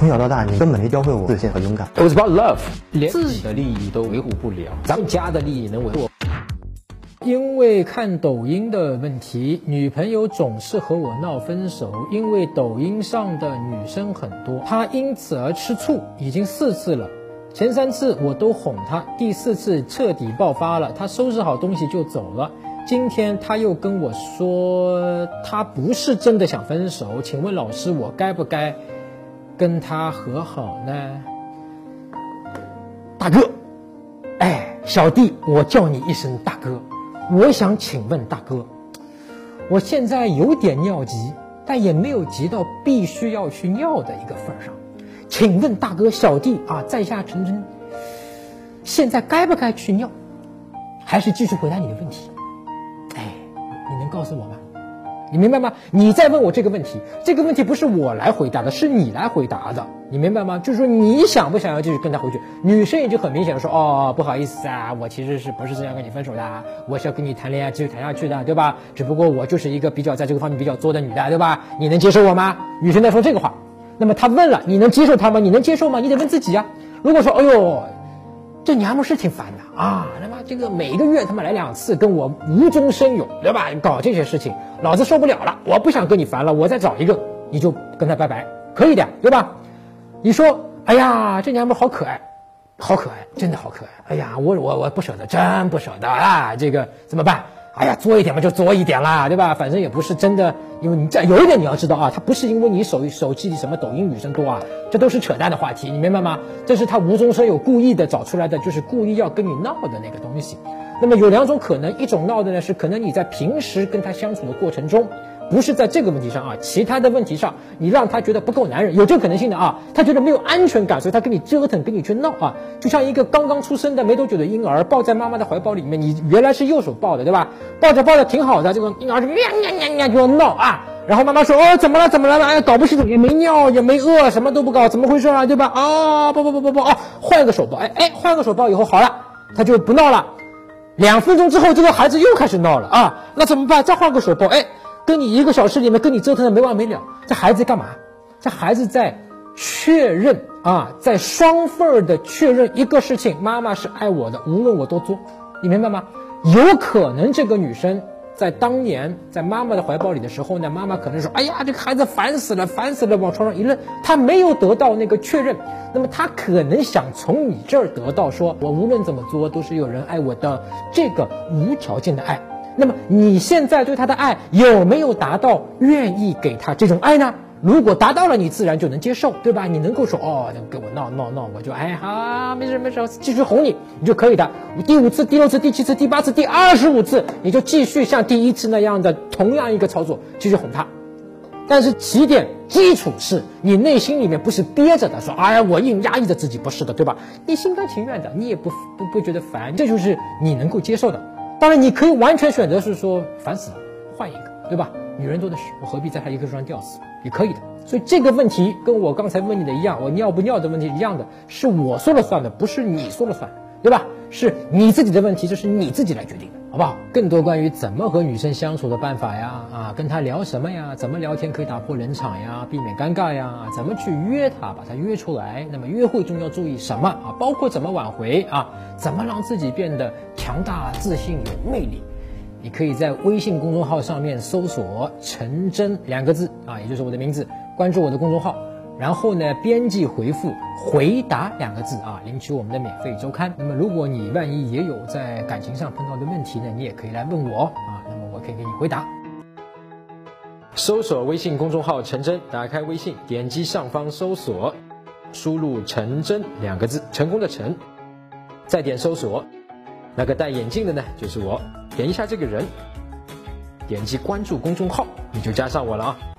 从小到大，你根本没教会我自信和勇敢。It was about love，连自己的利益都维护不了，咱们家的利益能维护？因为看抖音的问题，女朋友总是和我闹分手。因为抖音上的女生很多，她因此而吃醋，已经四次了。前三次我都哄她，第四次彻底爆发了，她收拾好东西就走了。今天她又跟我说，她不是真的想分手。请问老师，我该不该？跟他和好呢，大哥，哎，小弟，我叫你一声大哥，我想请问大哥，我现在有点尿急，但也没有急到必须要去尿的一个份上，请问大哥，小弟啊，在下陈真，现在该不该去尿，还是继续回答你的问题？哎，你能告诉我吗？你明白吗？你在问我这个问题，这个问题不是我来回答的，是你来回答的。你明白吗？就是说你想不想要继续跟他回去？女生已经很明显的说，哦，不好意思啊，我其实是不是这样跟你分手的？我是要跟你谈恋爱，继续谈下去的，对吧？只不过我就是一个比较在这个方面比较作的女的，对吧？你能接受我吗？女生在说这个话，那么她问了，你能接受她吗？你能接受吗？你得问自己啊。如果说，哎呦。这娘们是挺烦的啊！他妈这个每个月他妈来两次，跟我无中生有，对吧？搞这些事情，老子受不了了！我不想跟你烦了，我再找一个，你就跟他拜拜，可以的，对吧？你说，哎呀，这娘们好可爱，好可爱，真的好可爱！哎呀，我我我不舍得，真不舍得啊！这个怎么办？哎呀，作一点嘛，就作一点啦，对吧？反正也不是真的，因为你这有一点你要知道啊，他不是因为你手手机里什么抖音女生多啊，这都是扯淡的话题，你明白吗？这是他无中生有、故意的找出来的，就是故意要跟你闹的那个东西。那么有两种可能，一种闹的呢是可能你在平时跟他相处的过程中。不是在这个问题上啊，其他的问题上，你让他觉得不够男人，有这个可能性的啊，他觉得没有安全感，所以他跟你折腾，跟你去闹啊，就像一个刚刚出生的没多久的婴儿抱在妈妈的怀抱里面，你原来是右手抱的，对吧？抱着抱着挺好的，这个婴儿就喵喵喵喵就要闹啊，然后妈妈说哦怎么了怎么了？哎搞不清楚，也没尿也没饿，什么都不搞，怎么回事啊？对吧？啊不不不不不啊，换个手抱，哎哎换个手抱以后好了，他就不闹了，两分钟之后这个孩子又开始闹了啊，那怎么办？再换个手抱，哎。跟你一个小时里面跟你折腾的没完没了，这孩子在干嘛？这孩子在确认啊，在双份儿的确认一个事情：妈妈是爱我的，无论我多作，你明白吗？有可能这个女生在当年在妈妈的怀抱里的时候呢，妈妈可能说：“哎呀，这个孩子烦死了，烦死了！”往床上一扔，她没有得到那个确认，那么她可能想从你这儿得到，说我无论怎么做都是有人爱我的，这个无条件的爱。那么你现在对他的爱有没有达到愿意给他这种爱呢？如果达到了，你自然就能接受，对吧？你能够说哦，跟我闹闹闹，我就哎好，没事没事，继续哄你，你就可以的。第五次、第六次、第七次、第八次、第二十五次，你就继续像第一次那样的同样一个操作，继续哄他。但是起点基础是你内心里面不是憋着的，说哎呀我硬压抑着自己，不是的，对吧？你心甘情愿的，你也不不不觉得烦，这就是你能够接受的。当然，你可以完全选择是说烦死了，换一个，对吧？女人多的是，我何必在她一棵树上吊死？也可以的。所以这个问题跟我刚才问你的一样，我尿不尿的问题一样的，是我说了算的，不是你说了算，对吧？是你自己的问题，这是你自己来决定的。好不好？更多关于怎么和女生相处的办法呀，啊，跟她聊什么呀？怎么聊天可以打破冷场呀，避免尴尬呀？怎么去约她，把她约出来？那么约会中要注意什么啊？包括怎么挽回啊？怎么让自己变得强大、自信、有魅力？你可以在微信公众号上面搜索“陈真”两个字啊，也就是我的名字，关注我的公众号。然后呢，编辑回复“回答”两个字啊，领取我们的免费周刊。那么，如果你万一也有在感情上碰到的问题呢，你也可以来问我啊，那么我可以给你回答。搜索微信公众号“陈真”，打开微信，点击上方搜索，输入“陈真”两个字，成功的“陈”，再点搜索，那个戴眼镜的呢，就是我，点一下这个人，点击关注公众号，你就加上我了啊。